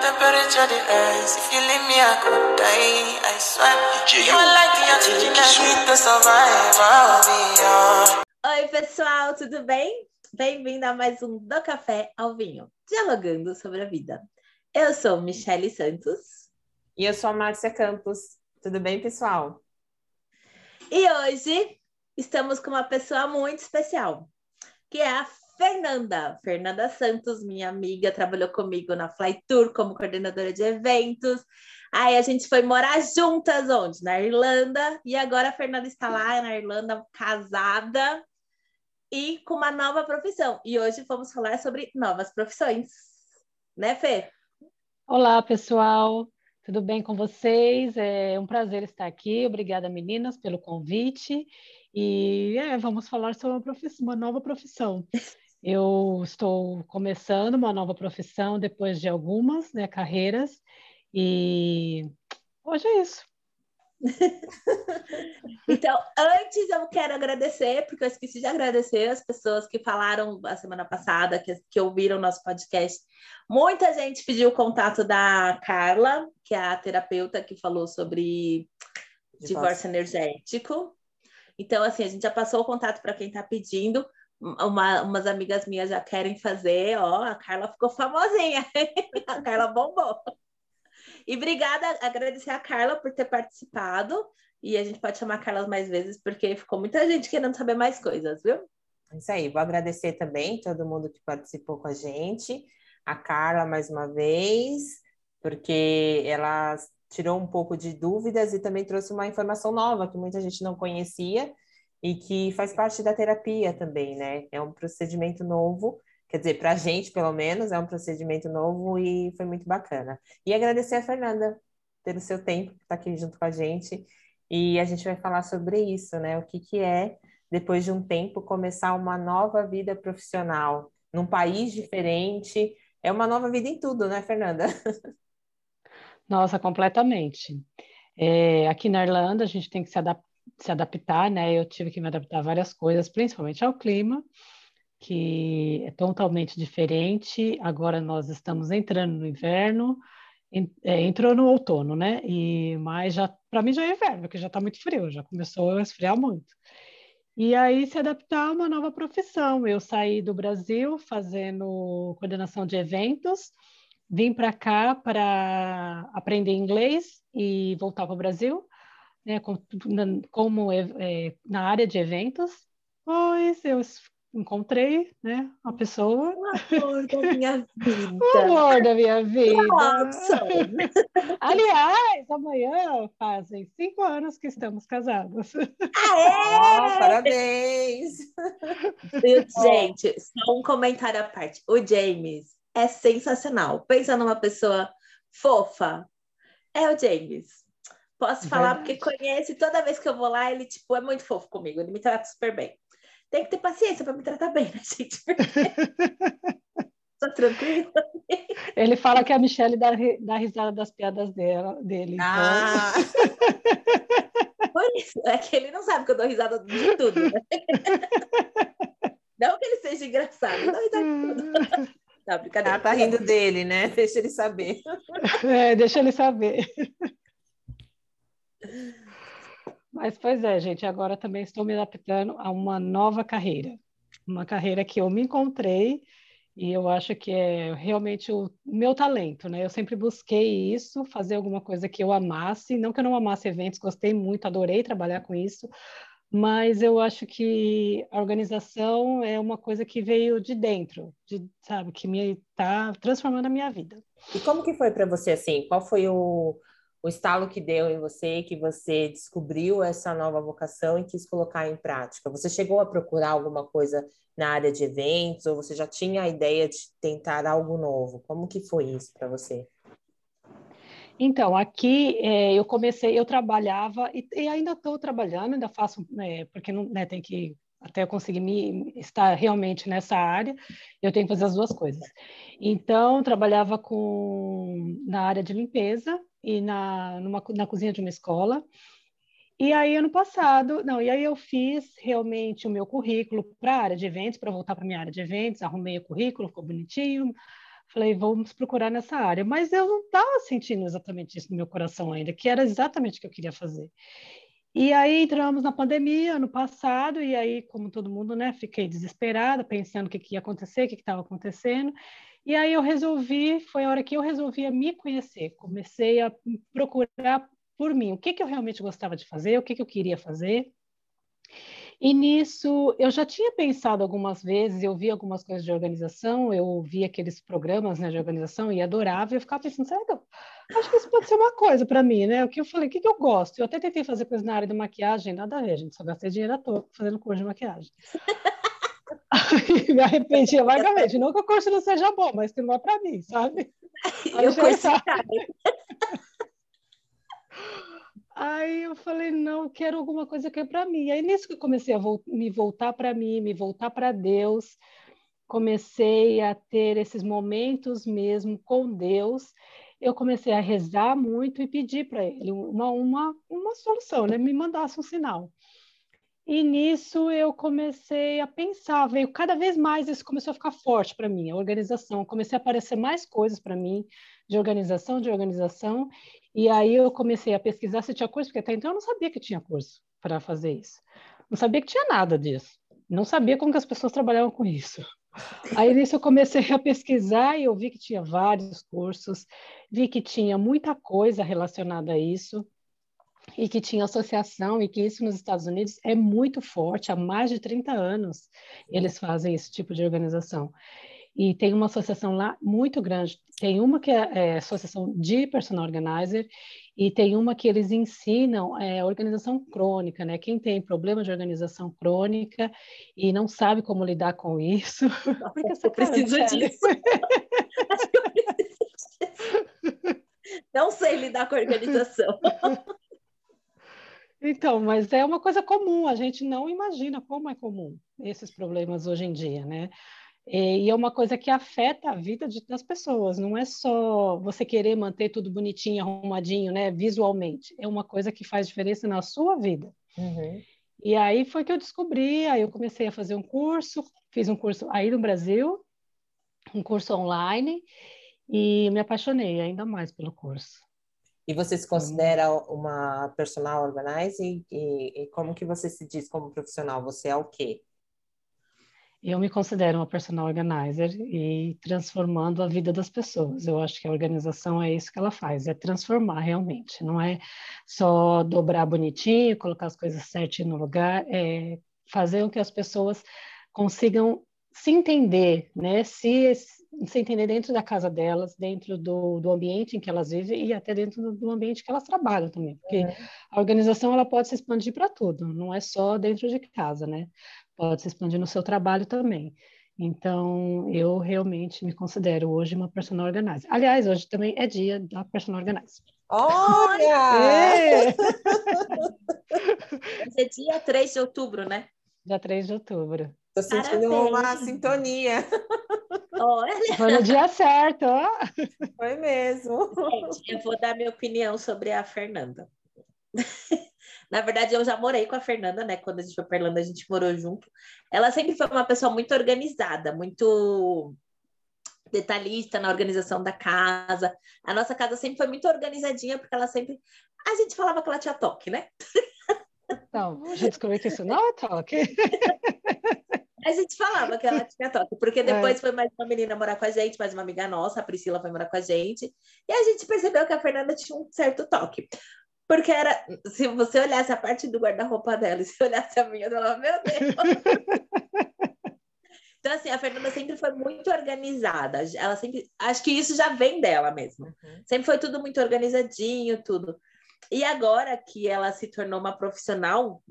temperature the rise. If you leave me, I could die. I swear. You are like the oxygen I need to survive. I'll be yours. Oi, pessoal, tudo bem? Bem-vindo a mais um Do Café ao Vinho, dialogando sobre a vida. Eu sou Michele Santos E eu sou a Márcia Campos. Tudo bem, pessoal? e hoje estamos com uma pessoa muito especial, que é a Fernanda. Fernanda Santos, minha amiga, trabalhou comigo na Fly Tour como coordenadora de eventos. Aí a gente foi morar juntas onde? Na Irlanda. E agora a Fernanda está lá na Irlanda, casada e com uma nova profissão. E hoje vamos falar sobre novas profissões. Né, Fê? Olá, pessoal. Tudo bem com vocês? É um prazer estar aqui. Obrigada, meninas, pelo convite. E é, vamos falar sobre uma, uma nova profissão. Eu estou começando uma nova profissão depois de algumas, né, carreiras. E hoje é isso. Então, antes eu quero agradecer, porque eu esqueci de agradecer as pessoas que falaram a semana passada, que, que ouviram nosso podcast. Muita gente pediu o contato da Carla, que é a terapeuta que falou sobre divórcio energético. Então, assim, a gente já passou o contato para quem está pedindo. Uma- umas amigas minhas já querem fazer, ó, a Carla ficou famosinha, a Carla bombou. E obrigada, agradecer a Carla por ter participado. E a gente pode chamar a Carla mais vezes, porque ficou muita gente querendo saber mais coisas, viu? É Isso aí, vou agradecer também todo mundo que participou com a gente, a Carla mais uma vez, porque ela tirou um pouco de dúvidas e também trouxe uma informação nova que muita gente não conhecia e que faz parte da terapia também, né? É um procedimento novo, quer dizer, para a gente, pelo menos, é um procedimento novo e foi muito bacana. E agradecer a Fernanda pelo seu tempo, que está aqui junto com a gente. E a gente vai falar sobre isso, né? O que que é depois de um tempo, começar uma nova vida profissional num país diferente. É uma nova vida em tudo, né, Fernanda? Nossa, completamente. É, aqui na Irlanda, a gente tem que se, adap- se adaptar, né? Eu tive que me adaptar a várias coisas, principalmente ao clima, que é totalmente diferente. Agora nós estamos entrando no inverno, é, entrou no outono, né? E, mas já, para mim já é inverno, porque já está muito frio, já começou a esfriar muito. E aí se adaptar a uma nova profissão. Eu saí do Brasil fazendo coordenação de eventos, vim para cá para aprender inglês e voltar para o Brasil, né, como é, na área de eventos. Pois eu encontrei, né, uma pessoa, O amor da minha o vida. amor da minha vida. Aliás, amanhã fazem cinco anos que estamos casados. Oh, parabéns! E, Gente, só um comentário à parte. O James é sensacional. Pensa numa pessoa fofa. É o James. Posso falar porque Verdade. conhece. Toda vez que eu vou lá, ele tipo é muito fofo comigo. Ele me trata super bem. Tem que ter paciência para me tratar bem, né, gente? Tô tranquila. Ele fala que a Michelle dá, dá risada das piadas dela, dele. então- Ah, Por isso, é que ele não sabe que eu dou risada de tudo, né? Não que ele seja engraçado, eu dou risada de tudo. Não, brincadeira. ela tá rindo dele, né? Deixa ele saber. É, deixa ele saber. Mas, pois é, gente, agora também estou me adaptando a uma nova carreira. Uma carreira que eu me encontrei e eu acho que é realmente o meu talento, né? Eu sempre busquei isso, fazer alguma coisa que eu amasse. Não que eu não amasse eventos, gostei muito, adorei trabalhar com isso, mas eu acho que a organização é uma coisa que veio de dentro, de, sabe, que me está transformando a minha vida. E como que foi para você assim? Qual foi o, o estalo que deu em você, que você descobriu essa nova vocação e quis colocar em prática? Você chegou a procurar alguma coisa na área de eventos ou você já tinha a ideia de tentar algo novo? Como que foi isso para você? Então, aqui é, eu comecei, eu trabalhava e, e ainda estou trabalhando, ainda faço, né, porque não, né, tem que até eu conseguir me estar realmente nessa área, eu tenho que fazer as duas coisas. Então, trabalhava com na área de limpeza e na, numa, na cozinha de uma escola. E aí, ano passado, não, e aí eu fiz realmente o meu currículo para a área de eventos, para voltar para minha área de eventos, arrumei o currículo, ficou bonitinho, Falei, vamos procurar nessa área. Mas eu não estava sentindo exatamente isso no meu coração ainda, que era exatamente o que eu queria fazer. E aí entramos na pandemia ano passado, e aí, como todo mundo, né, fiquei desesperada, pensando o que, que ia acontecer, o que estava acontecendo. E aí eu resolvi, foi a hora que eu resolvi me conhecer, comecei a procurar por mim, o que, que eu realmente gostava de fazer, o que, que eu queria fazer. E nisso, eu já tinha pensado algumas vezes, eu vi algumas coisas de organização, eu vi aqueles programas né, de organização e adorava, e eu ficava pensando, será que eu acho que isso pode ser uma coisa para mim, né? O que eu falei, o que, que eu gosto? Eu até tentei fazer coisa na área de maquiagem, nada a ver, gente, só gastei dinheiro à toa fazendo curso de maquiagem. Me arrependia vagamente. Não que o curso não seja bom, mas que não é para mim, sabe? Aí eu Aí eu falei, não, quero alguma coisa que é para mim. Aí nisso que eu comecei a vo me voltar para mim, me voltar para Deus, comecei a ter esses momentos mesmo com Deus. Eu comecei a rezar muito e pedir para Ele uma, uma, uma solução, né? me mandasse um sinal. E nisso eu comecei a pensar, veio cada vez mais isso começou a ficar forte para mim, a organização. Comecei a aparecer mais coisas para mim de organização, de organização, e aí eu comecei a pesquisar se tinha curso, porque até então eu não sabia que tinha curso para fazer isso. Não sabia que tinha nada disso. Não sabia como que as pessoas trabalhavam com isso. Aí nisso eu comecei a pesquisar e eu vi que tinha vários cursos, vi que tinha muita coisa relacionada a isso e que tinha associação e que isso nos Estados Unidos é muito forte, há mais de 30 anos eles fazem esse tipo de organização. E tem uma associação lá muito grande. Tem uma que é, é associação de personal organizer e tem uma que eles ensinam é, organização crônica, né? Quem tem problema de organização crônica e não sabe como lidar com isso. Precisa disso. Que eu preciso disso. Não sei lidar com a organização. Então, mas é uma coisa comum, a gente não imagina como é comum esses problemas hoje em dia, né? E é uma coisa que afeta a vida de, das pessoas, não é só você querer manter tudo bonitinho, arrumadinho, né, visualmente. É uma coisa que faz diferença na sua vida. Uhum. E aí foi que eu descobri, aí eu comecei a fazer um curso, fiz um curso aí no Brasil, um curso online, e me apaixonei ainda mais pelo curso. E você se considera uma personal organizer? E, e, como que você se diz como profissional? Você é o quê? Eu me considero uma personal organizer e transformando a vida das pessoas. Eu acho que a organização é isso que ela faz, é transformar realmente. Não é só dobrar bonitinho, colocar as coisas certinho no lugar, é fazer com que as pessoas consigam se entender, né? Se, se entender dentro da casa delas, dentro do, do ambiente em que elas vivem e até dentro do, do ambiente que elas trabalham também, porque uhum. a organização ela pode se expandir para tudo, não é só dentro de casa, né? Pode se expandir no seu trabalho também. Então, eu realmente me considero hoje uma personal organizer. Aliás, hoje também é dia da personal organizer. Olha! É. é dia 3 de outubro, né? Dia 3 de outubro. Estou sentindo Parabéns. uma sintonia. Olha. Foi no dia certo, ó. Foi mesmo. Gente, eu vou dar minha opinião sobre a Fernanda. Na verdade, eu já morei com a Fernanda, né? Quando a gente foi para Irlanda, a gente morou junto. Ela sempre foi uma pessoa muito organizada, muito detalhista na organização da casa. A nossa casa sempre foi muito organizadinha, porque ela sempre. A gente falava que ela tinha toque, né? Não, a gente descobriu que isso não é toque. A gente falava que ela tinha toque, porque é. depois é. foi mais uma menina morar com a gente, mais uma amiga nossa, a Priscila foi morar com a gente, e a gente percebeu que a Fernanda tinha um certo toque. Porque era, se você olhasse a parte do guarda-roupa dela e se olhasse a minha, ela, meu Deus. então, assim, a Fernanda sempre foi muito organizada. Ela sempre, acho que isso já vem dela mesmo. Uhum. Sempre foi tudo muito organizadinho, tudo. E agora que ela se tornou uma profissional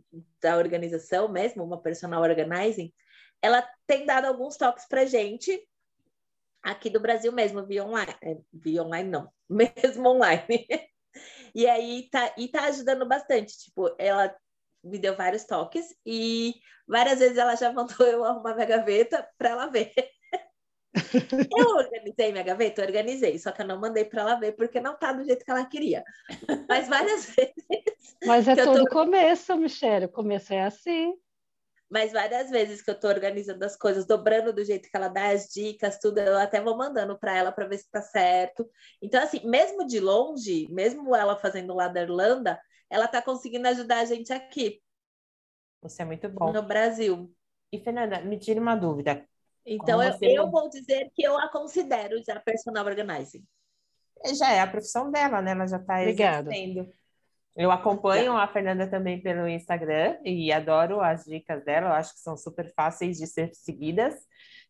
da organização mesmo, uma personal organizing, ela tem dado alguns toques para gente aqui do Brasil mesmo, via online, é, via online não, mesmo online. e aí tá, e tá ajudando bastante, tipo, ela me deu vários toques e várias vezes ela já mandou eu arrumar minha gaveta para ela ver. eu organizei minha gaveta, organizei, só que eu não mandei para ela ver porque não tá do jeito que ela queria. Mas várias vezes. Mas é todo tô... começo, Michelle, o começo é assim. Mas várias vezes que eu estou organizando as coisas, dobrando do jeito que ela dá as dicas, tudo, eu até vou mandando para ela para ver se está certo. Então, assim, mesmo de longe, mesmo ela fazendo lá da Irlanda, ela está conseguindo ajudar a gente aqui. Isso é muito bom. No Brasil. E, Fernanda, me tire uma dúvida. Então, eu, você... eu vou dizer que eu a considero já personal organizing. Já é a profissão dela, né? Ela já está exercendo. Eu acompanho a Fernanda também pelo Instagram e adoro as dicas dela. Eu acho que são super fáceis de ser seguidas,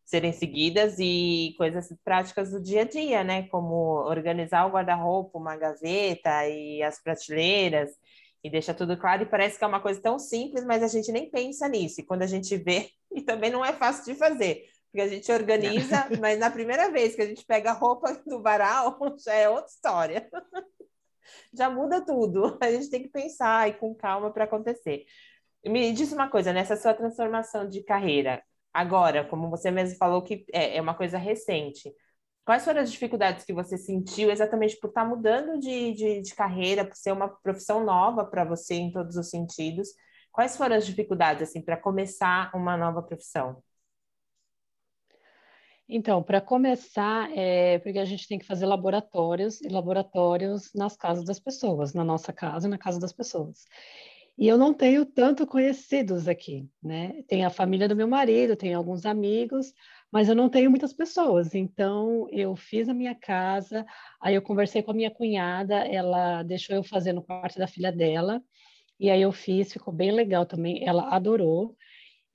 serem seguidas e coisas práticas do dia a dia, né? Como organizar o guarda-roupa, uma gaveta e as prateleiras e deixa tudo claro. E parece que é uma coisa tão simples, mas a gente nem pensa nisso. E quando a gente vê, e também não é fácil de fazer, porque a gente organiza, mas na primeira vez que a gente pega a roupa do varal, já é outra história já muda tudo. A gente tem que pensar e com calma para acontecer. Me diz uma coisa, nessa sua transformação de carreira, agora, como você mesmo falou que é, é uma coisa recente, quais foram as dificuldades que você sentiu exatamente por estar tá mudando de, de, de carreira, por ser uma profissão nova para você em todos os sentidos? Quais foram as dificuldades assim para começar uma nova profissão? Então, para começar, é porque a gente tem que fazer laboratórios e laboratórios nas casas das pessoas, na nossa casa e na casa das pessoas. E eu não tenho tanto conhecidos aqui, né? Tem a família do meu marido, tem alguns amigos, mas eu não tenho muitas pessoas. Então, eu fiz a minha casa, aí eu conversei com a minha cunhada, ela deixou eu fazer no quarto da filha dela, e aí eu fiz, ficou bem legal também, ela adorou.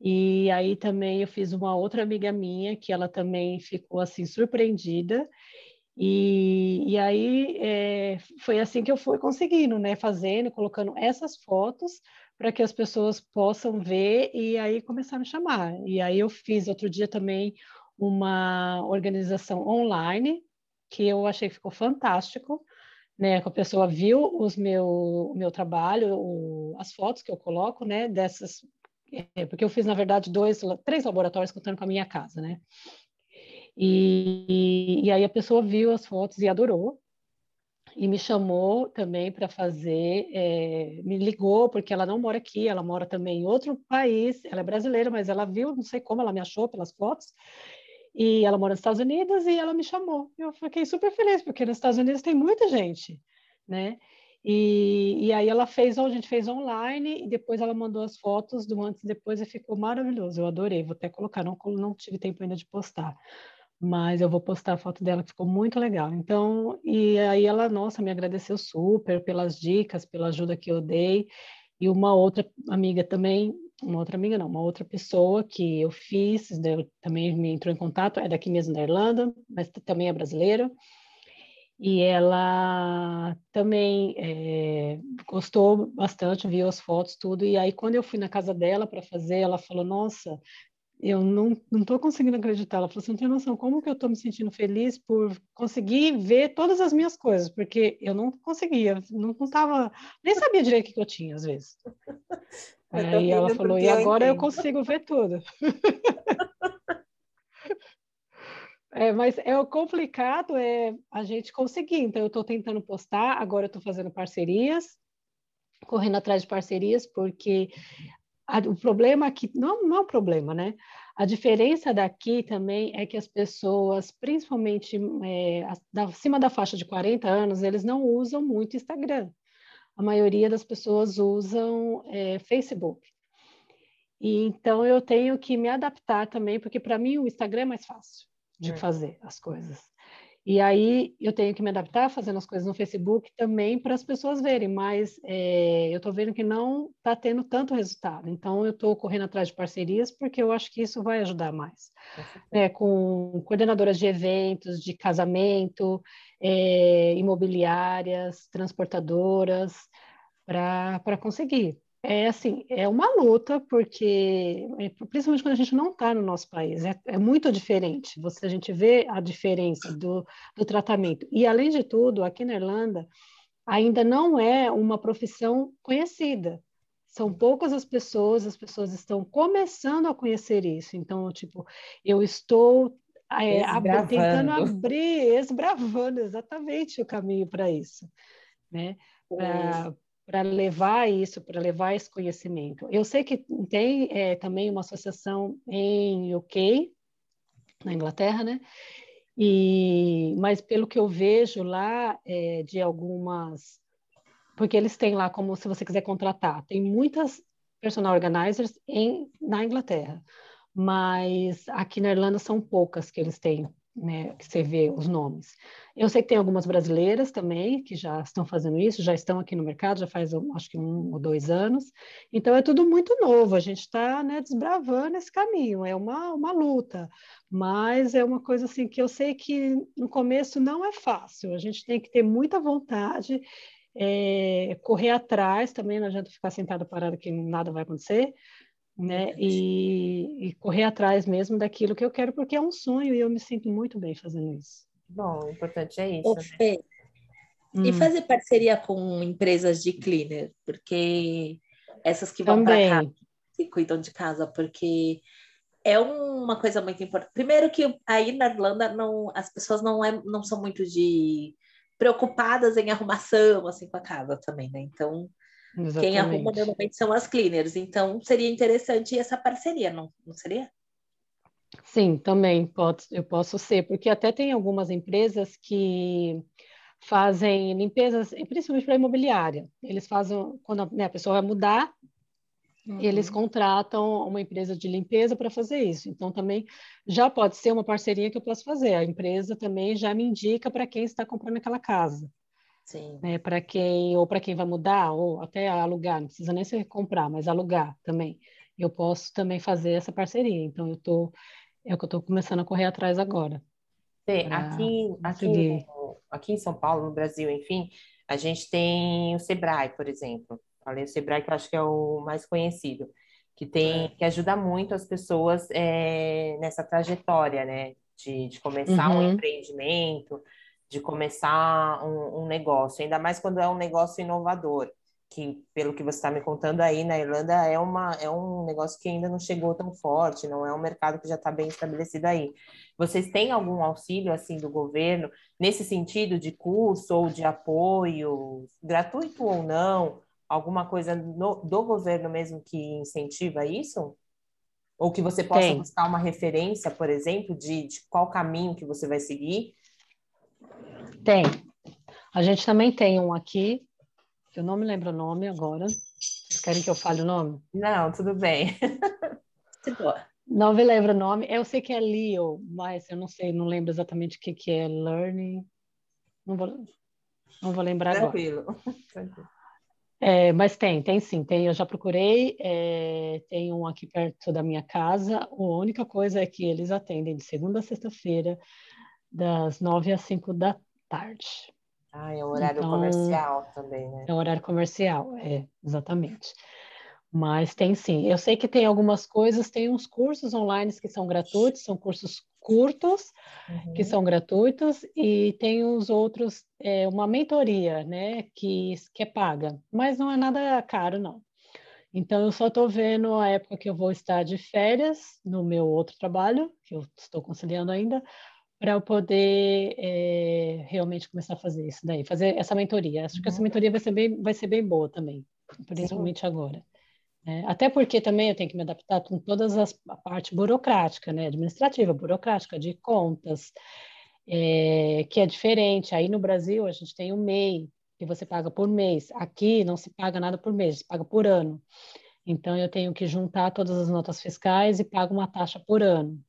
E aí também eu fiz uma outra amiga minha que ela também ficou assim surpreendida. E, e aí é, foi assim que eu fui conseguindo, né? Fazendo, colocando essas fotos para que as pessoas possam ver e aí começar a me chamar. E aí eu fiz outro dia também uma organização online que eu achei que ficou fantástico, né? Que a pessoa viu os meu, o meu trabalho, o, as fotos que eu coloco, né? Dessas é, porque eu fiz, na verdade, dois, três laboratórios contando com a minha casa, né? E, e aí a pessoa viu as fotos e adorou, e me chamou também para fazer, é, me ligou, porque ela não mora aqui, ela mora também em outro país, ela é brasileira, mas ela viu, não sei como, ela me achou pelas fotos, e ela mora nos Estados Unidos e ela me chamou. Eu fiquei super feliz, porque nos Estados Unidos tem muita gente, né? E, e aí ela fez, a gente fez online e depois ela mandou as fotos do antes e depois e ficou maravilhoso. Eu adorei, vou até colocar, não, não tive tempo ainda de postar, mas eu vou postar a foto dela que ficou muito legal. Então, e aí ela, nossa, me agradeceu super pelas dicas, pela ajuda que eu dei. E uma outra amiga também, uma outra amiga não, uma outra pessoa que eu fiz, também me entrou em contato, é daqui mesmo da Irlanda, mas também é brasileira e ela também é, gostou bastante, viu as fotos, tudo. E aí, quando eu fui na casa dela para fazer, ela falou: Nossa, eu não estou conseguindo acreditar. Ela falou: Você não tem noção como que eu estou me sentindo feliz por conseguir ver todas as minhas coisas, porque eu não conseguia, não estava, nem sabia direito o que eu tinha às vezes. aí ela falou: E agora eu consigo ver tudo. É, mas é o complicado é a gente conseguir. Então, eu estou tentando postar, agora eu estou fazendo parcerias, correndo atrás de parcerias, porque a, o problema aqui, não, não é um problema, né? A diferença daqui também é que as pessoas, principalmente é, acima da faixa de 40 anos, eles não usam muito Instagram. A maioria das pessoas usam é, Facebook. E, então, eu tenho que me adaptar também, porque para mim o Instagram é mais fácil de é. fazer as coisas. E aí eu tenho que me adaptar fazendo as coisas no Facebook também para as pessoas verem, mas é, eu estou vendo que não está tendo tanto resultado. Então eu estou correndo atrás de parcerias porque eu acho que isso vai ajudar mais. É, com coordenadoras de eventos, de casamento, é, imobiliárias, transportadoras, para conseguir é assim, é uma luta, porque é, principalmente quando a gente não está no nosso país, é, é, muito diferente. Você a gente vê a diferença do, do tratamento. E além de tudo, aqui na Irlanda ainda não é uma profissão conhecida. São poucas as pessoas, as pessoas estão começando a conhecer isso. Então, tipo, eu estou é, ab tentando abrir, esbravando exatamente o caminho para isso, né? para levar isso, para levar esse conhecimento. Eu sei que tem é, também uma associação em UK, na Inglaterra, né? E, mas pelo que eu vejo lá é, de algumas, porque eles têm lá como se você quiser contratar, tem muitas personal organizers em, na Inglaterra, mas aqui na Irlanda são poucas que eles têm né, que você vê os nomes. Eu sei que tem algumas brasileiras também que já estão fazendo isso, já estão aqui no mercado, já faz acho que um ou dois anos. Então é tudo muito novo, a gente está né, desbravando esse caminho, é uma, uma luta, mas é uma coisa assim que eu sei que no começo não é fácil, a gente tem que ter muita vontade, é, correr atrás também, não adianta ficar sentado parado que nada vai acontecer né? E, e, correr atrás mesmo daquilo que eu quero, porque é um sonho e eu me sinto muito bem fazendo isso. Bom, o importante é isso. Né? Hum. E fazer parceria com empresas de cleaner, porque essas que vão para casa, que cuidam de casa, porque é uma coisa muito importante. Primeiro que aí na Irlanda não, as pessoas não, é, não são muito de preocupadas em arrumação assim com a casa também, né? Então Exatamente. Quem arruma normalmente são as cleaners. Então, seria interessante essa parceria, não, não seria? Sim, também pode, eu posso ser, porque até tem algumas empresas que fazem limpezas, principalmente para imobiliária. Eles fazem, quando né, a pessoa vai mudar, uhum. eles contratam uma empresa de limpeza para fazer isso. Então, também já pode ser uma parceria que eu posso fazer. A empresa também já me indica para quem está comprando aquela casa. Né, para quem ou para quem vai mudar ou até alugar, não precisa nem ser comprar, mas alugar também. Eu posso também fazer essa parceria. Então eu tô é o que eu estou começando a correr atrás agora. Sim, aqui, aqui, aqui em São Paulo, no Brasil, enfim, a gente tem o Sebrae, por exemplo. Falei o Sebrae que eu acho que é o mais conhecido, que tem é. que ajuda muito as pessoas é, nessa trajetória, né? De, de começar uhum. um empreendimento, de começar um, um, negócio, ainda mais quando é um negócio inovador, que pelo que você está me contando aí na Irlanda é uma é um negócio que ainda não chegou tão forte, não é um mercado que já está bem estabelecido aí. Vocês têm algum auxílio assim do governo nesse sentido de curso ou de apoio, gratuito ou não, alguma coisa no, do governo mesmo que incentiva isso? Ou que você possa Tem. buscar uma referência, por exemplo, de, de qual caminho que você vai seguir tem. A gente também tem um aqui, eu não me lembro o nome agora. Vocês querem que eu fale o nome? Não, tudo bem. não me lembro o nome. Eu sei que é Leo, mas eu não sei, não lembro exatamente o que, que é Learning. Não vou, não vou lembrar Tranquilo. agora. Tranquilo. É, mas tem, tem sim, tem. Eu já procurei, é, tem um aqui perto da minha casa. A única coisa é que eles atendem de segunda a sexta-feira, das nove às cinco da tarde. Ah, é o horário então, comercial também, né? É o horário comercial, é, exatamente. Mas tem sim. Eu sei que tem algumas coisas, tem uns cursos online que são gratuitos, são cursos curtos, uhum. que são gratuitos, e tem os outros, é, uma mentoria, né, que, que é paga, mas não é nada caro, não. Então, eu só estou vendo a época que eu vou estar de férias no meu outro trabalho, que eu estou conciliando ainda, para eu poder é, realmente começar a fazer isso daí, fazer essa mentoria. Acho que essa uhum. mentoria vai ser bem, vai ser bem boa também, principalmente Sim. agora. É, até porque também eu tenho que me adaptar com todas as a parte burocrática, né, administrativa, burocrática, de contas, é, que é diferente. Aí no Brasil a gente tem o MEI, que você paga por mês. Aqui não se paga nada por mês, se paga por ano. Então eu tenho que juntar todas as notas fiscais e pago uma taxa por ano.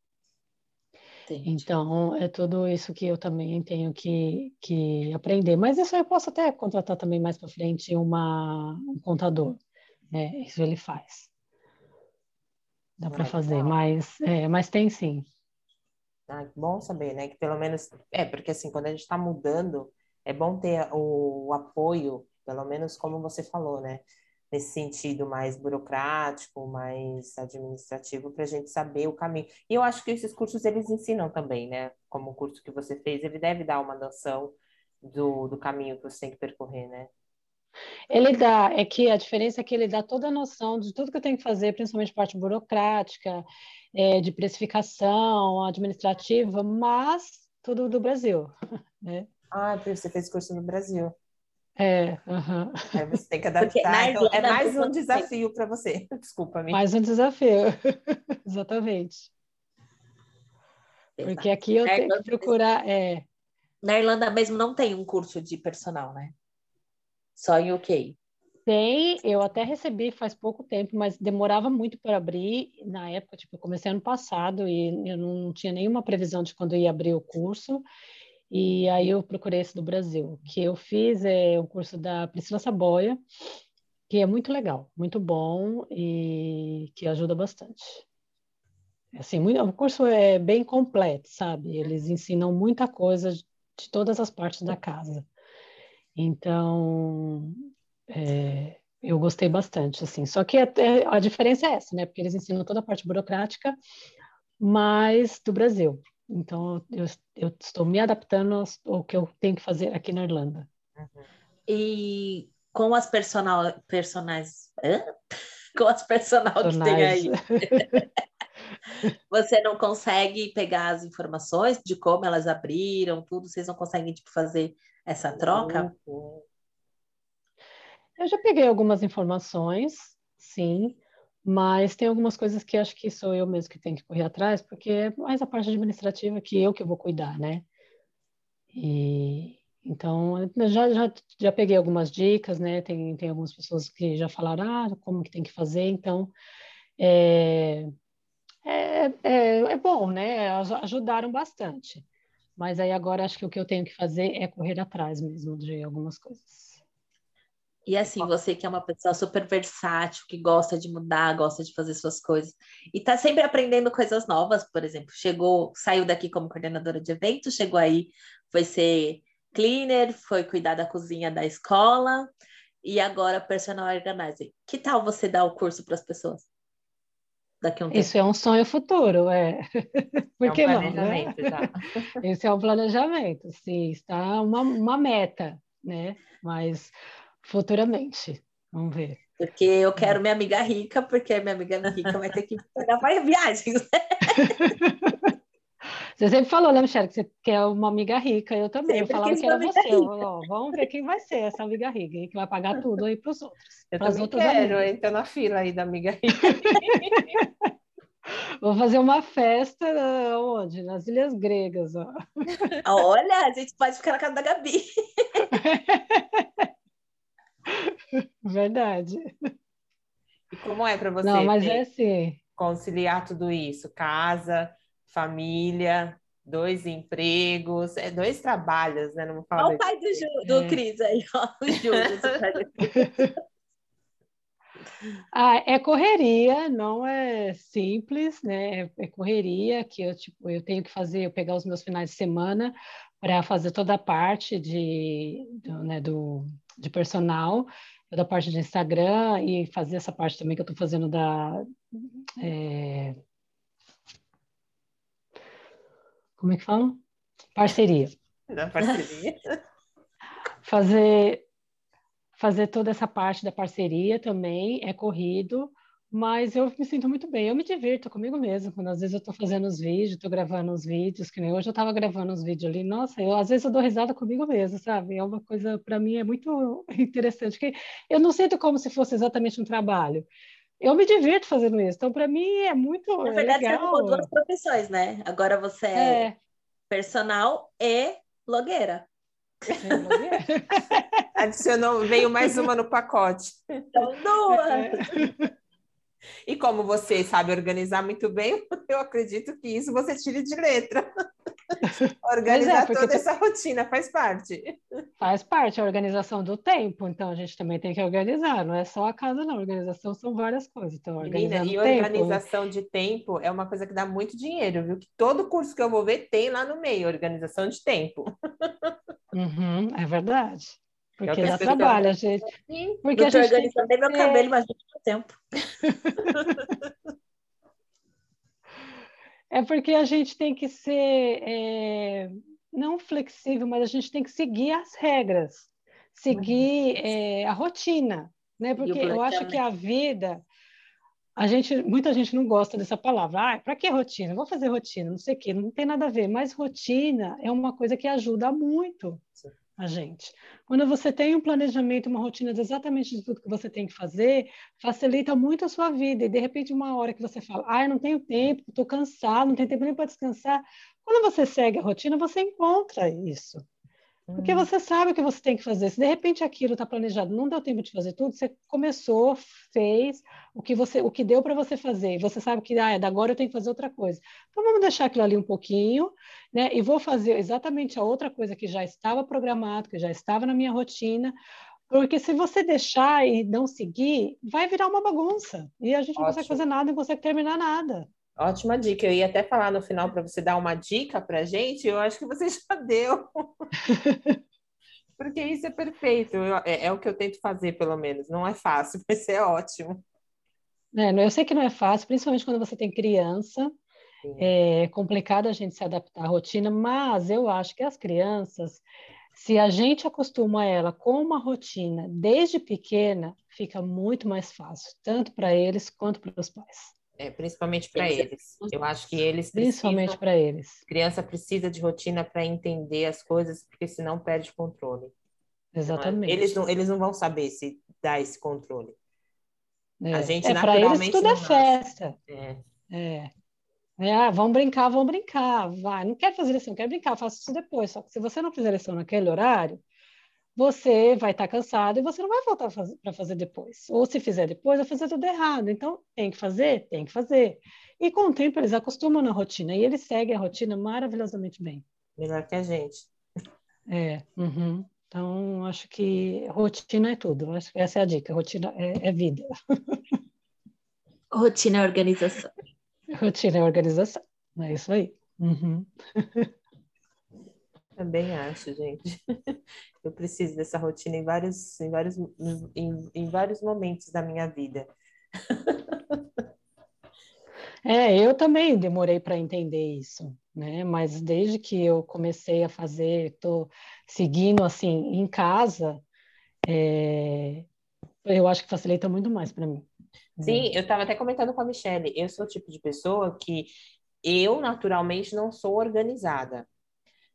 Então, é tudo isso que eu também tenho que, que aprender. Mas isso eu posso até contratar também mais para frente uma, um contador. Né? Isso ele faz. Dá para fazer, mas, é, mas tem sim. Ah, bom saber, né? Que pelo menos. É, porque assim, quando a gente está mudando, é bom ter o, o apoio, pelo menos como você falou, né? Nesse sentido mais burocrático, mais administrativo, para a gente saber o caminho. E eu acho que esses cursos eles ensinam também, né? Como o curso que você fez, ele deve dar uma noção do, do caminho que você tem que percorrer, né? Ele dá, é que a diferença é que ele dá toda a noção de tudo que eu tenho que fazer, principalmente parte burocrática, é, de precificação, administrativa, mas tudo do Brasil, né? Ah, você fez curso no Brasil. É, uhum. Aí você tem que adaptar. Então, é mais um desafio para você. Desculpa, me. Mais um desafio, exatamente. Porque aqui eu tenho que procurar. É... Na Irlanda mesmo não tem um curso de personal, né? Só em UK. Tem, eu até recebi faz pouco tempo, mas demorava muito para abrir. Na época, tipo, eu comecei ano passado e eu não tinha nenhuma previsão de quando ia abrir o curso. E aí eu procurei esse do Brasil, que eu fiz é o curso da Priscila Saboia, que é muito legal, muito bom e que ajuda bastante. Assim, muito, o curso é bem completo, sabe? Eles ensinam muita coisa de todas as partes da casa. Então, é, eu gostei bastante, assim. Só que até, a diferença é essa, né? Porque eles ensinam toda a parte burocrática, mas do Brasil. Então, eu, eu estou me adaptando ao que eu tenho que fazer aqui na Irlanda. Uhum. E com as personal, personagens... Com as personal que tem aí. Você não consegue pegar as informações de como elas abriram, tudo? Vocês não conseguem tipo, fazer essa troca? Eu já peguei algumas informações, sim, mas tem algumas coisas que acho que sou eu mesmo que tenho que correr atrás, porque é mais a parte administrativa que eu que vou cuidar, né? E então já, já, já peguei algumas dicas, né? Tem, tem algumas pessoas que já falaram ah, como que tem que fazer, então é, é, é, é bom, né? Ajudaram bastante. Mas aí agora acho que o que eu tenho que fazer é correr atrás mesmo de algumas coisas. E assim, você que é uma pessoa super versátil, que gosta de mudar, gosta de fazer suas coisas, e tá sempre aprendendo coisas novas, por exemplo, chegou, saiu daqui como coordenadora de eventos, chegou aí, foi ser cleaner, foi cuidar da cozinha da escola, e agora personal organizer. Que tal você dar o curso para as pessoas? Daqui a um tempo? Isso é um sonho futuro, é. Por é um que não? Né? Esse é um planejamento, sim, está uma, uma meta, né? Mas Futuramente. Vamos ver. Porque eu quero minha amiga rica, porque minha amiga rica vai ter que pagar mais viagens. Você sempre falou, né, Michelle, que você quer uma amiga rica. Eu também. Sempre eu falava que era você. Vamos ver quem vai ser essa amiga rica, que vai pagar tudo aí para os outros. Eu também quero, amigas. então na fila aí da amiga rica. Vou fazer uma festa onde? Nas Ilhas Gregas. Ó. Olha, a gente pode ficar na casa da Gabi. Verdade. E como é para você Não, mas é assim. conciliar tudo isso? Casa, família, dois empregos, é dois trabalhos, né? Não Olha o pai do, Ju, do é. Cris aí, ó, o Júlio. ah, é correria, não é simples, né? É correria que eu tipo eu tenho que fazer, eu pegar os meus finais de semana para fazer toda a parte de do, né, do de personal, da parte de Instagram e fazer essa parte também que eu estou fazendo da. É... Como é que fala? Parceria. Da parceria. fazer, fazer toda essa parte da parceria também é corrido, mas eu me sinto muito bem, eu me divirto comigo mesma, quando às vezes eu estou fazendo os vídeos, estou gravando os vídeos, que nem hoje eu estava gravando os vídeos ali, nossa, eu, às vezes eu dou risada comigo mesma, sabe? É uma coisa, para mim, é muito interessante, que eu não sinto como se fosse exatamente um trabalho. Eu me divirto fazendo isso, então para mim é muito Na verdade, legal. você mudou duas profissões, né? Agora você é, é personal e blogueira. É, blogueira. Adicionou, veio mais uma no pacote. Então, duas! É. E como você sabe organizar muito bem, eu acredito que isso você tire de letra. Organizar é, toda essa rotina faz parte. Faz parte a organização do tempo, então a gente também tem que organizar, não é só a casa, não. A organização são várias coisas. Então, Menina, e organização de tempo é uma coisa que dá muito dinheiro, viu? Que todo curso que eu vou ver tem lá no meio, organização de tempo. Uhum, é verdade. Porque dá trabalho, a gente. Porque a gente organizando tem meu cabelo, mas muito tempo. é porque a gente tem que ser é, não flexível, mas a gente tem que seguir as regras, seguir uhum. é, a rotina, né? Porque eu acho que a vida a gente, muita gente não gosta dessa palavra. Ah, para que rotina? Vou fazer rotina, não sei o quê, não tem nada a ver. Mas rotina é uma coisa que ajuda muito. A gente. Quando você tem um planejamento, uma rotina de exatamente de tudo que você tem que fazer, facilita muito a sua vida. E de repente, uma hora que você fala, ah, eu não tenho tempo, estou cansado, não tenho tempo nem para descansar. Quando você segue a rotina, você encontra isso. Porque hum. você sabe o que você tem que fazer. Se de repente aquilo está planejado, não deu tempo de fazer tudo, você começou, fez o que você, o que deu para você fazer. Você sabe que ah, é, agora eu tenho que fazer outra coisa. Então vamos deixar aquilo ali um pouquinho, né? E vou fazer exatamente a outra coisa que já estava programado, que já estava na minha rotina. Porque se você deixar e não seguir, vai virar uma bagunça. E a gente Ótimo. não consegue fazer nada, não consegue terminar nada. Ótima dica. Eu ia até falar no final para você dar uma dica para gente. Eu acho que você já deu. Porque isso é perfeito. Eu, é, é, o que eu tento fazer, pelo menos. Não é fácil, mas é ótimo. É, eu sei que não é fácil, principalmente quando você tem criança. Sim. É complicado a gente se adaptar à rotina, mas eu acho que as crianças, se a gente acostuma ela com uma rotina desde pequena, fica muito mais fácil, tanto para eles quanto para os pais. É, principalmente para eles. Eu acho que eles Principalmente para eles. Criança precisa de rotina para entender as coisas, porque senão perde controle. Exatamente. Eles não, eles não vão saber se dá esse controle. É. A gente é, naturalmente eles tudo é festa. É. é. É, ah, vamos brincar, vamos brincar, vai. Não quer fazer lição, quer brincar, faça isso depois. Só que se você não fizer lição naquele horário, você vai estar cansado e você não vai voltar para fazer depois. Ou se fizer depois, vai fazer tudo errado. Então, tem que fazer? Tem que fazer. E com o tempo, eles acostumam na rotina e eles seguem a rotina maravilhosamente bem. Melhor que a gente. É. Uhum. Então, acho que rotina é tudo. Acho que essa é a dica. Rotina é, é vida. Rotina é organização. Rotina é organização. É isso aí. Uhum. Também acho, gente. Eu preciso dessa rotina em vários, em vários, em, em vários momentos da minha vida. É, eu também demorei para entender isso, né? Mas desde que eu comecei a fazer, estou seguindo assim em casa, é, eu acho que facilita muito mais para mim. Sim, eu estava até comentando com a Michelle. Eu sou o tipo de pessoa que eu naturalmente não sou organizada.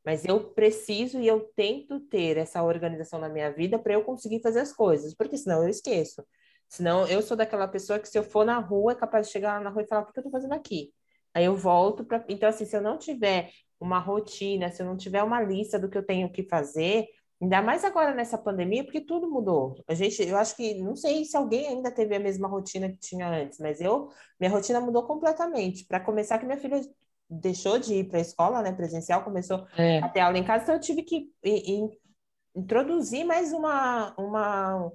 Mas eu preciso e eu tento ter essa organização na minha vida para eu conseguir fazer as coisas, porque senão eu esqueço. Senão eu sou daquela pessoa que se eu for na rua é capaz de chegar lá na rua e falar o que eu estou fazendo aqui. Aí eu volto para. Então, assim, se eu não tiver uma rotina, se eu não tiver uma lista do que eu tenho que fazer, ainda mais agora nessa pandemia, porque tudo mudou. A gente, eu acho que, não sei se alguém ainda teve a mesma rotina que tinha antes, mas eu, minha rotina mudou completamente. Para começar, que minha filha deixou de ir para a escola, né, presencial, começou é. a ter aula em casa, então eu tive que in, introduzir mais uma, uma,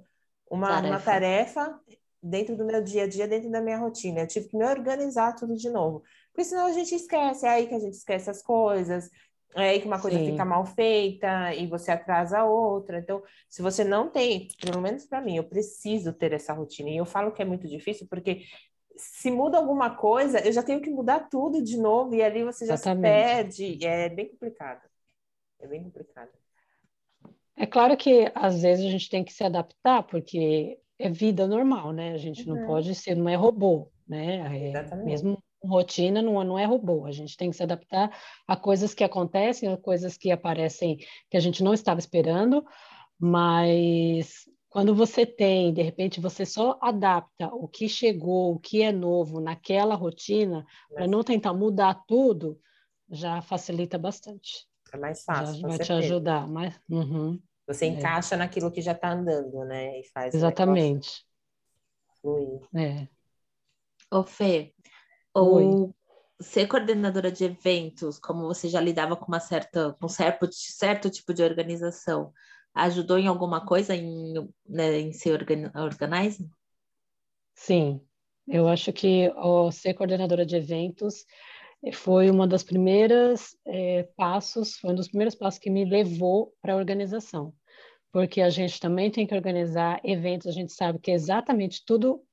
uma tarefa. uma tarefa dentro do meu dia a dia, dentro da minha rotina. Eu tive que me organizar tudo de novo. Porque senão a gente esquece, é aí que a gente esquece as coisas, é aí que uma coisa Sim. fica mal feita e você atrasa a outra. Então, se você não tem, pelo menos para mim, eu preciso ter essa rotina. E eu falo que é muito difícil porque se muda alguma coisa, eu já tenho que mudar tudo de novo e ali você já Exatamente. se perde. É bem complicado. É bem complicado. É claro que às vezes a gente tem que se adaptar, porque é vida normal, né? A gente uhum. não pode ser, não é robô, né? É, mesmo rotina não, não é robô. A gente tem que se adaptar a coisas que acontecem, a coisas que aparecem que a gente não estava esperando, mas quando você tem, de repente, você só adapta o que chegou, o que é novo naquela rotina, para não tentar mudar tudo, já facilita bastante. É mais fácil. Já vai certeza. te ajudar. Mas, uhum, você é. encaixa naquilo que já está andando, né? E faz Exatamente. Fluir. É. Ô, Fê, ou ser coordenadora de eventos, como você já lidava com uma certa, com certo, certo tipo de organização, ajudou em alguma coisa em, né, em ser organ, organizing? Sim, eu acho que o ser coordenadora de eventos foi uma das primeiras é, passos, foi um dos primeiros passos que me levou para a organização, porque a gente também tem que organizar eventos, a gente sabe que é exatamente tudo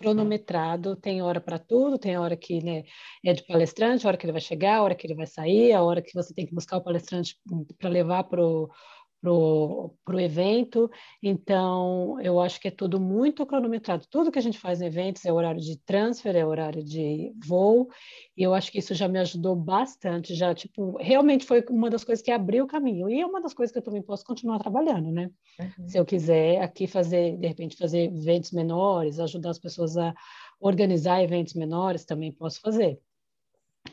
cronometrado, tem hora para tudo, tem hora que né, é de palestrante, a hora que ele vai chegar, a hora que ele vai sair, a hora que você tem que buscar o palestrante para levar para o pro, pro evento. Então, eu acho que é tudo muito cronometrado. Tudo que a gente faz em eventos é horário de transfer, é horário de voo. E eu acho que isso já me ajudou bastante. Já, tipo, realmente foi uma das coisas que abriu o caminho. E é uma das coisas que eu também posso continuar trabalhando, né? Uhum. Se eu quiser aqui fazer, de repente, fazer eventos menores, ajudar as pessoas a organizar eventos menores, também posso fazer.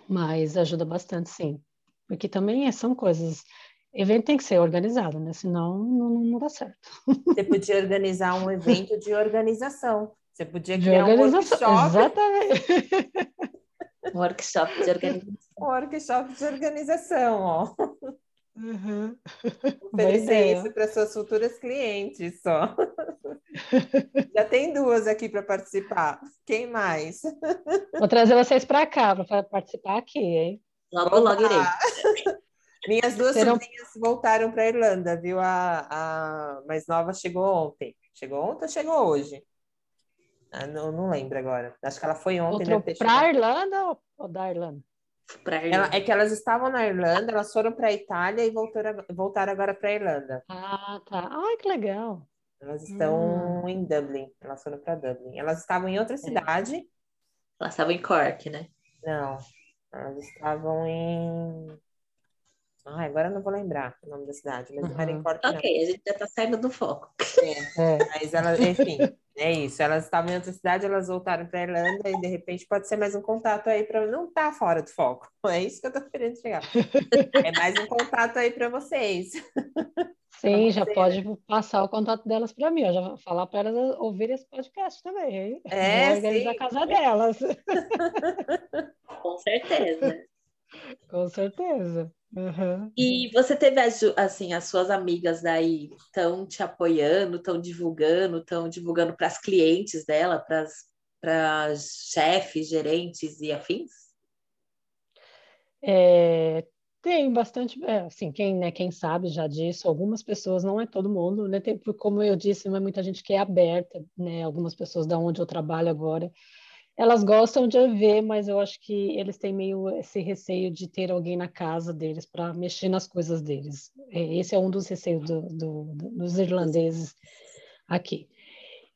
Mas ajuda bastante, sim. Porque também são coisas evento tem que ser organizado, né? Senão não, não dá certo. Você podia organizar um evento de organização. Você podia criar um workshop. Exatamente. um workshop de organização. Um workshop de organização, ó. Uhum. Oferecer isso para suas futuras clientes só. Já tem duas aqui para participar. Quem mais? Vou trazer vocês para cá para participar aqui, hein? Logo, logo irei. Minhas duas Serão... sobrinhas voltaram para a Irlanda, viu? A, a mais nova chegou ontem. Chegou ontem ou chegou hoje? Ah, não, não lembro agora. Acho que ela foi ontem. Para a Irlanda ou da Irlanda? Ela, é que elas estavam na Irlanda, elas foram para a Itália e voltaram, voltaram agora para a Irlanda. Ah, tá. Ai, que legal. Elas estão hum. em Dublin. Elas foram para Dublin. Elas estavam em outra é. cidade. Elas estavam em Cork, né? Não. Elas estavam em. Ah, agora não vou lembrar o nome da cidade, mas uhum. não era em Cork. Ok, a gente já está saindo do foco. É, é. Mas elas, enfim, é isso. Elas estavam em outra cidade, elas voltaram para a Irlanda e de repente pode ser mais um contato aí para não estar tá fora do foco. É isso que eu estou querendo chegar. É mais um contato aí para vocês. Sim, já pode passar o contato delas para mim. Eu já vou falar para elas ouvirem esse podcast também. Hein? É, vou organizar sim. a casa delas. Com certeza. Com certeza. Uhum. E você teve assim as suas amigas daí estão te apoiando, estão divulgando, estão divulgando para as clientes dela, para chefes, gerentes e afins? É, tem bastante, é, assim, quem, né, quem sabe já disso, algumas pessoas, não é todo mundo, né, tem, como eu disse, não é muita gente que é aberta, né, algumas pessoas da onde eu trabalho agora, elas gostam de ver, mas eu acho que eles têm meio esse receio de ter alguém na casa deles para mexer nas coisas deles. É, esse é um dos receios do, do, dos irlandeses aqui.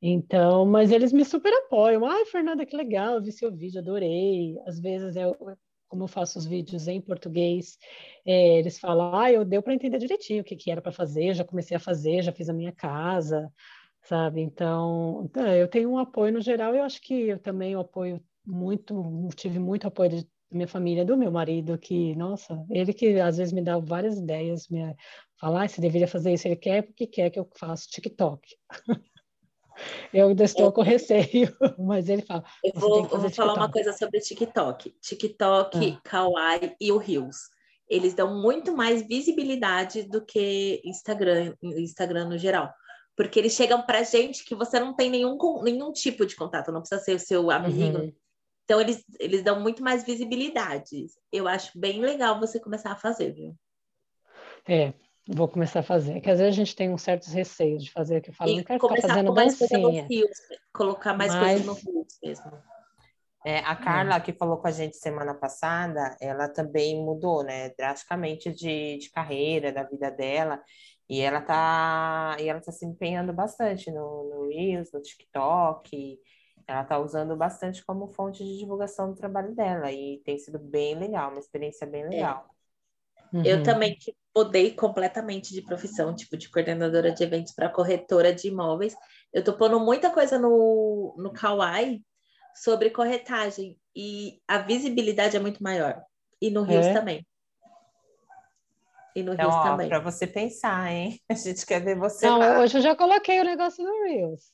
Então, mas eles me super apoiam. Ai, Fernanda, que legal, vi seu vídeo, adorei. Às vezes eu, como eu faço os vídeos em português, é, eles falam, ah, eu deu para entender direitinho o que, que era para fazer, já comecei a fazer, já fiz a minha casa, sabe? Então, então, eu tenho um apoio no geral, eu acho que eu também apoio muito, tive muito apoio da minha família, do meu marido, que, nossa, ele que às vezes me dá várias ideias, me fala, ah, você deveria fazer isso, ele quer porque quer que eu faça TikTok. eu ainda estou é. com receio, mas ele fala. Eu vou, eu vou falar uma coisa sobre TikTok. TikTok, ah. Kawaii e o Reels. Eles dão muito mais visibilidade do que Instagram, Instagram no geral porque eles chegam para gente que você não tem nenhum, nenhum tipo de contato, não precisa ser o seu amigo. Uhum. Então, eles, eles dão muito mais visibilidade. Eu acho bem legal você começar a fazer, viu? É, vou começar a fazer. Que às vezes a gente tem um certos receios de fazer, que eu falo, e não quero ficar fazendo dancinha. Fios, colocar mais Mas... coisas no fios mesmo. É, a Carla, que falou com a gente semana passada, ela também mudou, né, drasticamente de, de carreira, da vida dela. E ela tá, e ela tá se empenhando bastante no, no Reels, no TikTok. Ela tá usando bastante como fonte de divulgação do trabalho dela. E tem sido bem legal, uma experiência bem é. legal. É. Uhum. Eu também mudei completamente de profissão, tipo, de coordenadora de eventos para corretora de imóveis. Eu tô pondo muita coisa no, no Kawaii sobre corretagem. E a visibilidade é muito maior. E no Reels é. também. E no então, Reels também. Para você pensar, hein? A gente quer ver você. Não, lá. hoje eu já coloquei o negócio no Reels.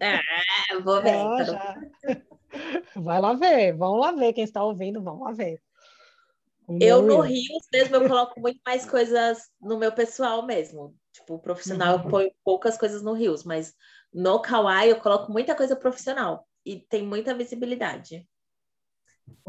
É, vou ver. Então. Vai lá ver, vamos lá ver. Quem está ouvindo, vamos lá ver. eu no Reels mesmo, eu coloco muito mais coisas no meu pessoal mesmo. Tipo, profissional, uhum. eu ponho poucas coisas no Reels, mas no Kawaii eu coloco muita coisa profissional. E tem muita visibilidade.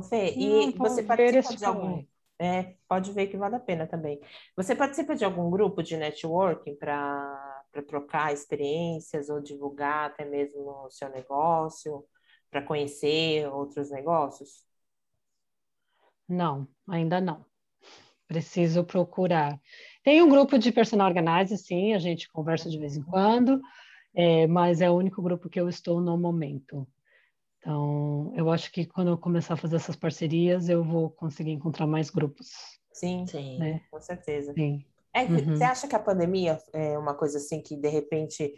Fê, e você participa de algum... É, pode ver que vale a pena também. Você participa de algum grupo de networking para trocar experiências ou divulgar até mesmo o seu negócio, para conhecer outros negócios? Não, ainda não. preciso procurar. Tem um grupo de personal organizer, sim, a gente conversa de vez em quando, é, mas é o único grupo que eu estou no momento. Então, eu acho que quando eu começar a fazer essas parcerias, eu vou conseguir encontrar mais grupos. Sim, sim, né? com certeza. Sim. É, Uhum. Você acha que a pandemia é uma coisa assim que, de repente,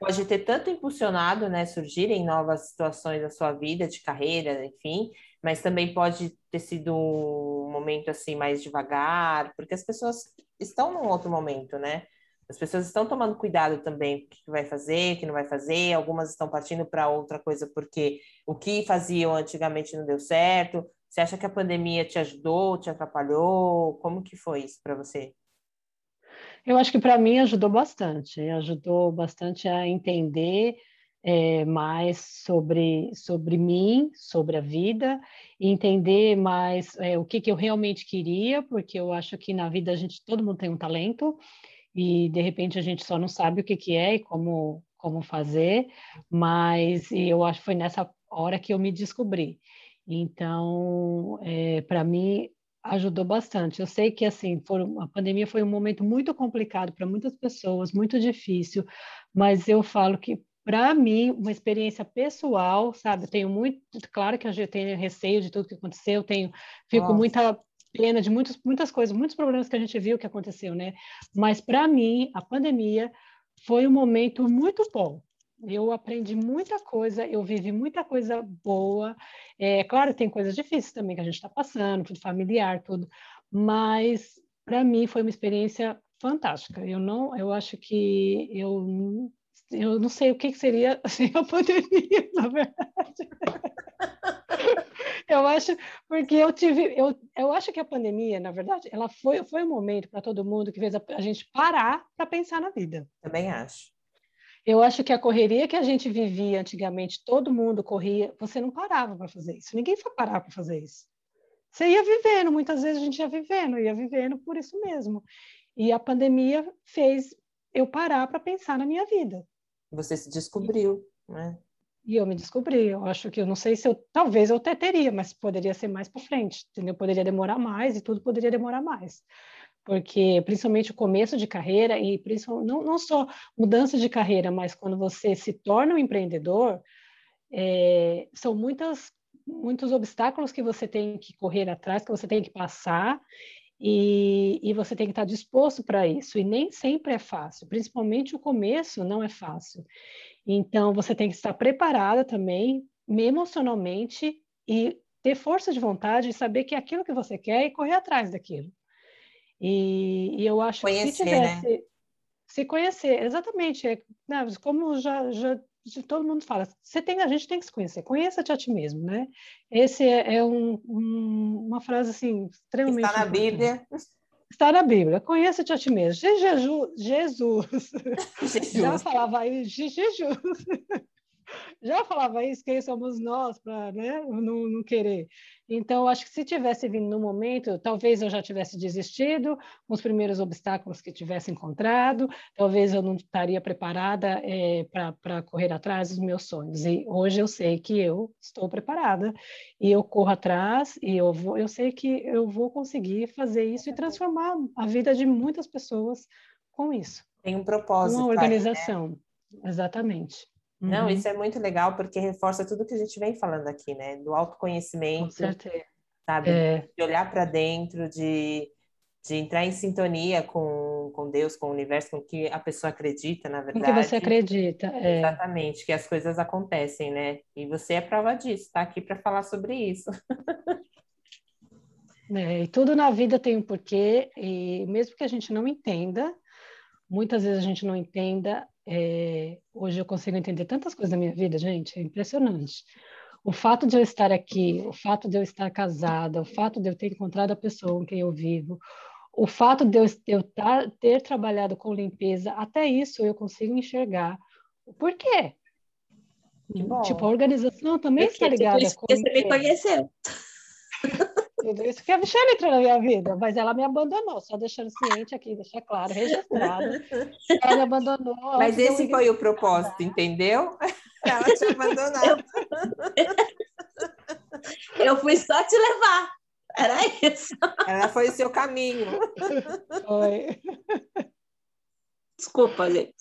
pode ter tanto impulsionado, né, surgirem novas situações na sua vida, de carreira, enfim, mas também pode ter sido um momento assim mais devagar, porque as pessoas estão num outro momento, né? As pessoas estão tomando cuidado também, o que vai fazer, o que não vai fazer, algumas estão partindo para outra coisa porque o que faziam antigamente não deu certo. Você acha que a pandemia te ajudou, te atrapalhou? Como que foi isso para você? Eu acho que para mim ajudou bastante, ajudou bastante a entender é, mais sobre, sobre mim, sobre a vida, entender mais é, o que, que eu realmente queria, porque eu acho que na vida a gente, todo mundo tem um talento, e de repente a gente só não sabe o que, que é e como, como fazer, mas eu acho que foi nessa hora que eu me descobri. Então, é, para mim, ajudou bastante. Eu sei que assim, foram, a pandemia foi um momento muito complicado para muitas pessoas, muito difícil, mas eu falo que para mim, uma experiência pessoal, sabe? Eu tenho muito, claro que eu tenho receio de tudo que aconteceu, tenho, fico Nossa. muita pena de muitos, muitas coisas, muitos problemas que a gente viu que aconteceu, né? Mas para mim, a pandemia foi um momento muito bom. Eu aprendi muita coisa, eu vivi muita coisa boa. É claro, tem coisas difíceis também que a gente está passando, tudo familiar, tudo. Mas para mim foi uma experiência fantástica. Eu não, eu acho que eu eu não sei o que, que seria sem a pandemia, na verdade. eu acho, porque eu tive, eu, eu acho que a pandemia, na verdade, ela foi, foi um momento para todo mundo que fez a, a gente parar para pensar na vida. Também acho. Eu acho que a correria que a gente vivia antigamente, todo mundo corria, você não parava para fazer isso. Ninguém foi parar para fazer isso. Você ia vivendo, muitas vezes a gente ia vivendo, ia vivendo por isso mesmo. E a pandemia fez eu parar para pensar na minha vida. Você se descobriu, né? E eu me descobri. Eu acho que eu não sei se eu, talvez eu até teria, mas poderia ser mais para frente, entendeu? Poderia demorar mais e tudo poderia demorar mais porque principalmente o começo de carreira e principalmente, não, não só mudança de carreira, mas quando você se torna um empreendedor, é, são muitas, muitos obstáculos que você tem que correr atrás, que você tem que passar, e, e você tem que estar disposto para isso, e nem sempre é fácil, principalmente o começo não é fácil. Então, você tem que estar preparada também, emocionalmente, e ter força de vontade e saber que é aquilo que você quer e correr atrás daquilo. E, e eu acho conhecer, que se tivesse. Né? Se conhecer, exatamente. É, né, como já, já todo mundo fala, você tem, a gente tem que se conhecer, conheça-te a ti mesmo, né? Esse é, é um, um, uma frase assim extremamente está na importante. Bíblia. Está na Bíblia, conheça-te a ti mesmo. Jesus, Jesus, Jesus. já falava isso, Jesus já falava isso, quem somos nós para né, não, não, querer. Então, acho que se tivesse vindo no momento, talvez eu já tivesse desistido com os primeiros obstáculos que tivesse encontrado, talvez eu não estaria preparada é, para correr atrás dos meus sonhos. E hoje eu sei que eu estou preparada e eu corro atrás e eu, vou, eu sei que eu vou conseguir fazer isso e transformar a vida de muitas pessoas com isso. Tem um propósito. Uma organização, aí, né? exatamente. Não, uhum. isso é muito legal porque reforça tudo que a gente vem falando aqui, né? Do autoconhecimento, Com certeza. sabe? É. De olhar para dentro, de, de entrar em sintonia com, com Deus, com o universo, com o que a pessoa acredita, na verdade. Com que você acredita, é. Exatamente, que as coisas acontecem, né? E você é prova disso, tá aqui para falar sobre isso. É, e tudo na vida tem um porquê, e mesmo que a gente não entenda, muitas vezes a gente não entenda, é, hoje eu consigo entender tantas coisas da minha vida, gente, é impressionante. O fato de eu estar aqui, o fato de eu estar casada, o fato de eu ter encontrado a pessoa com quem eu vivo, o fato de eu, eu tar, ter trabalhado com limpeza, até isso eu consigo enxergar. Por quê? Tipo, a organização também está ligada com. Você me conheceu. Tudo isso que a Michelle entrou na minha vida, mas ela me abandonou, só deixando ciente aqui, deixar claro, registrado. Ela me abandonou. Mas esse foi o propósito, entendeu? Ela te abandonou. Eu... eu fui só te levar. Era isso. Ela foi o seu caminho. Foi. Desculpa, gente.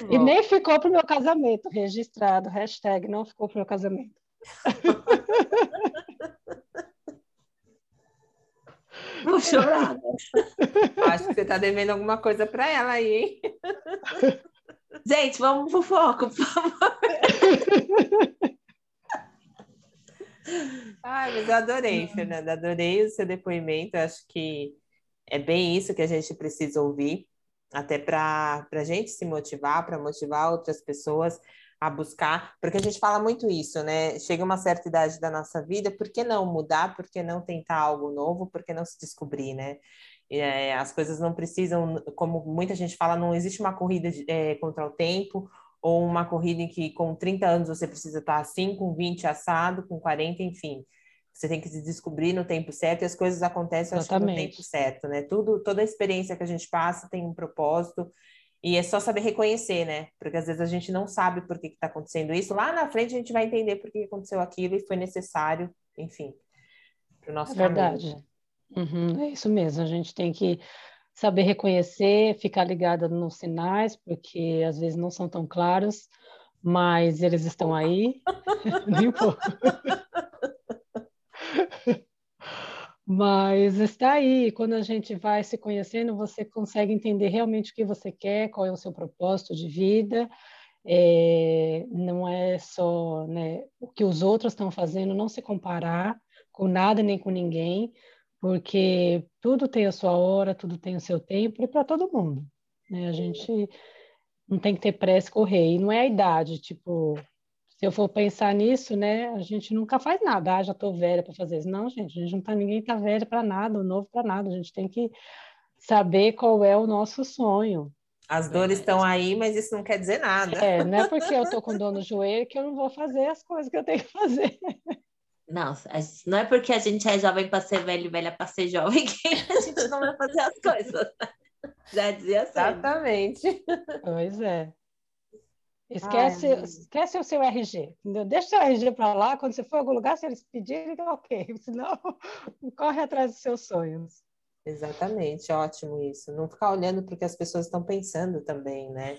Bom. E nem ficou pro meu casamento registrado. Hashtag não ficou pro meu casamento. Vou chorar. Acho que você tá devendo alguma coisa para ela aí, hein? Gente, vamos pro foco, por favor. Ai, mas eu adorei, Fernanda, adorei o seu depoimento. Eu acho que é bem isso que a gente precisa ouvir, até para a gente se motivar, para motivar outras pessoas a buscar, porque a gente fala muito isso, né? Chega uma certa idade da nossa vida, por que não mudar? Por que não tentar algo novo? Por que não se descobrir, né? É, as coisas não precisam, como muita gente fala, não existe uma corrida de, é, contra o tempo, ou uma corrida em que com 30 anos você precisa estar assim, com 20 assado, com 40, enfim. Você tem que se descobrir no tempo certo e as coisas acontecem no tempo certo, né? Tudo, toda a experiência que a gente passa tem um propósito e é só saber reconhecer, né? Porque às vezes a gente não sabe por que está acontecendo isso. Lá na frente a gente vai entender por que aconteceu aquilo e foi necessário, enfim, para o nosso é Verdade. Uhum, é isso mesmo. A gente tem que saber reconhecer, ficar ligada nos sinais, porque às vezes não são tão claros, mas eles estão aí. Nem pouco. Mas está aí, quando a gente vai se conhecendo, você consegue entender realmente o que você quer, qual é o seu propósito de vida. É, não é só né, o que os outros estão fazendo, não se comparar com nada nem com ninguém, porque tudo tem a sua hora, tudo tem o seu tempo, e para todo mundo. Né? A gente não tem que ter pressa correr, e não é a idade, tipo, se eu for pensar nisso, né, a gente nunca faz nada. Ah, já estou velha para fazer isso. Não, gente, a gente não tá, ninguém está velha para nada, novo para nada. A gente tem que saber qual é o nosso sonho. As dores estão aí, mas isso não quer dizer nada. É, não é porque eu estou com dor no joelho que eu não vou fazer as coisas que eu tenho que fazer. Não, não é porque a gente é jovem para ser velho e velha para ser jovem que a gente não vai fazer as coisas. Já dizia assim. Exatamente. Pois é. Esquece, Ai, esquece o seu RG, entendeu? Deixa o seu RG para lá, quando você for a algum lugar, se eles pedirem, então ok, senão corre atrás dos seus sonhos. Exatamente, ótimo isso. Não ficar olhando para o que as pessoas estão pensando também, né?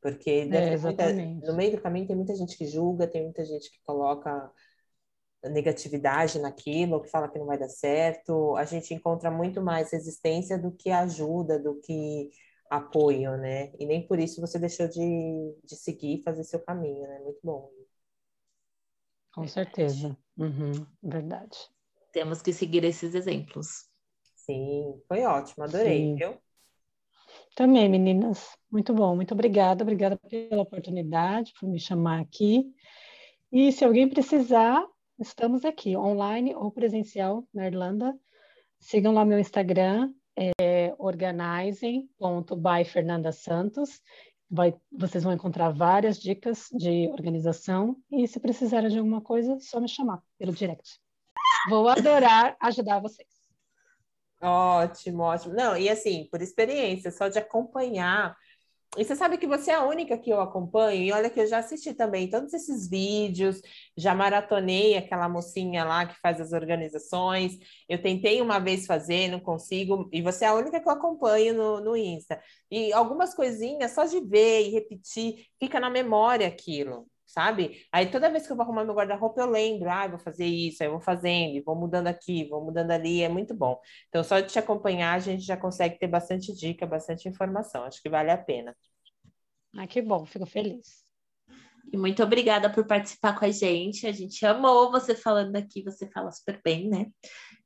Porque é, muita, no meio do caminho tem muita gente que julga, tem muita gente que coloca negatividade naquilo, que fala que não vai dar certo. A gente encontra muito mais resistência do que ajuda, do que apoio, né? E nem por isso você deixou de, de seguir e fazer seu caminho, né? Muito bom. Com certeza. Uhum, verdade. Temos que seguir esses exemplos. Sim, foi ótimo, adorei, Sim. viu? Também, meninas. Muito bom, muito obrigada. Obrigada pela oportunidade, por me chamar aqui. E se alguém precisar, estamos aqui, online ou presencial na Irlanda. Sigam lá meu Instagram, é organizing.by Fernanda Santos. Vai, vocês vão encontrar várias dicas de organização e se precisarem de alguma coisa, só me chamar pelo direct. Vou adorar ajudar vocês. Ótimo, ótimo. Não, e assim, por experiência, só de acompanhar e você sabe que você é a única que eu acompanho, e olha que eu já assisti também todos esses vídeos, já maratonei aquela mocinha lá que faz as organizações. Eu tentei uma vez fazer, não consigo, e você é a única que eu acompanho no, no Insta. E algumas coisinhas, só de ver e repetir, fica na memória aquilo sabe? Aí toda vez que eu vou arrumar meu guarda-roupa, eu lembro, ah, vou fazer isso, aí eu vou fazendo, vou mudando aqui, vou mudando ali, é muito bom. Então, só de te acompanhar, a gente já consegue ter bastante dica, bastante informação. Acho que vale a pena. Ah, que bom, fico feliz. E muito obrigada por participar com a gente. A gente amou você falando aqui, você fala super bem, né?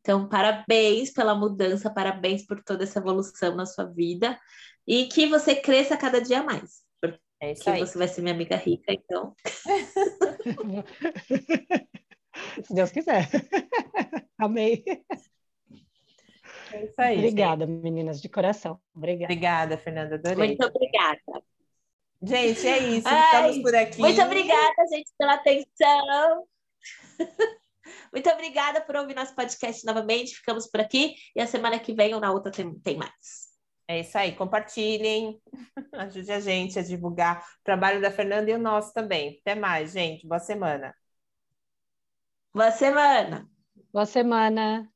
Então, parabéns pela mudança, parabéns por toda essa evolução na sua vida e que você cresça cada dia mais. É isso que aí. você vai ser minha amiga rica, então. Se Deus quiser. Amei. É isso aí. Obrigada, gente. meninas, de coração. Obrigada. Obrigada, Fernanda. Adorei. Muito obrigada. Gente, é isso. Ai, Estamos por aqui. Muito obrigada, gente, pela atenção. Muito obrigada por ouvir nosso podcast novamente. Ficamos por aqui e a semana que vem ou na outra tem, tem mais. É isso aí, compartilhem, ajude a gente a divulgar o trabalho da Fernanda e o nosso também. Até mais, gente. Boa semana. Boa semana. Boa semana.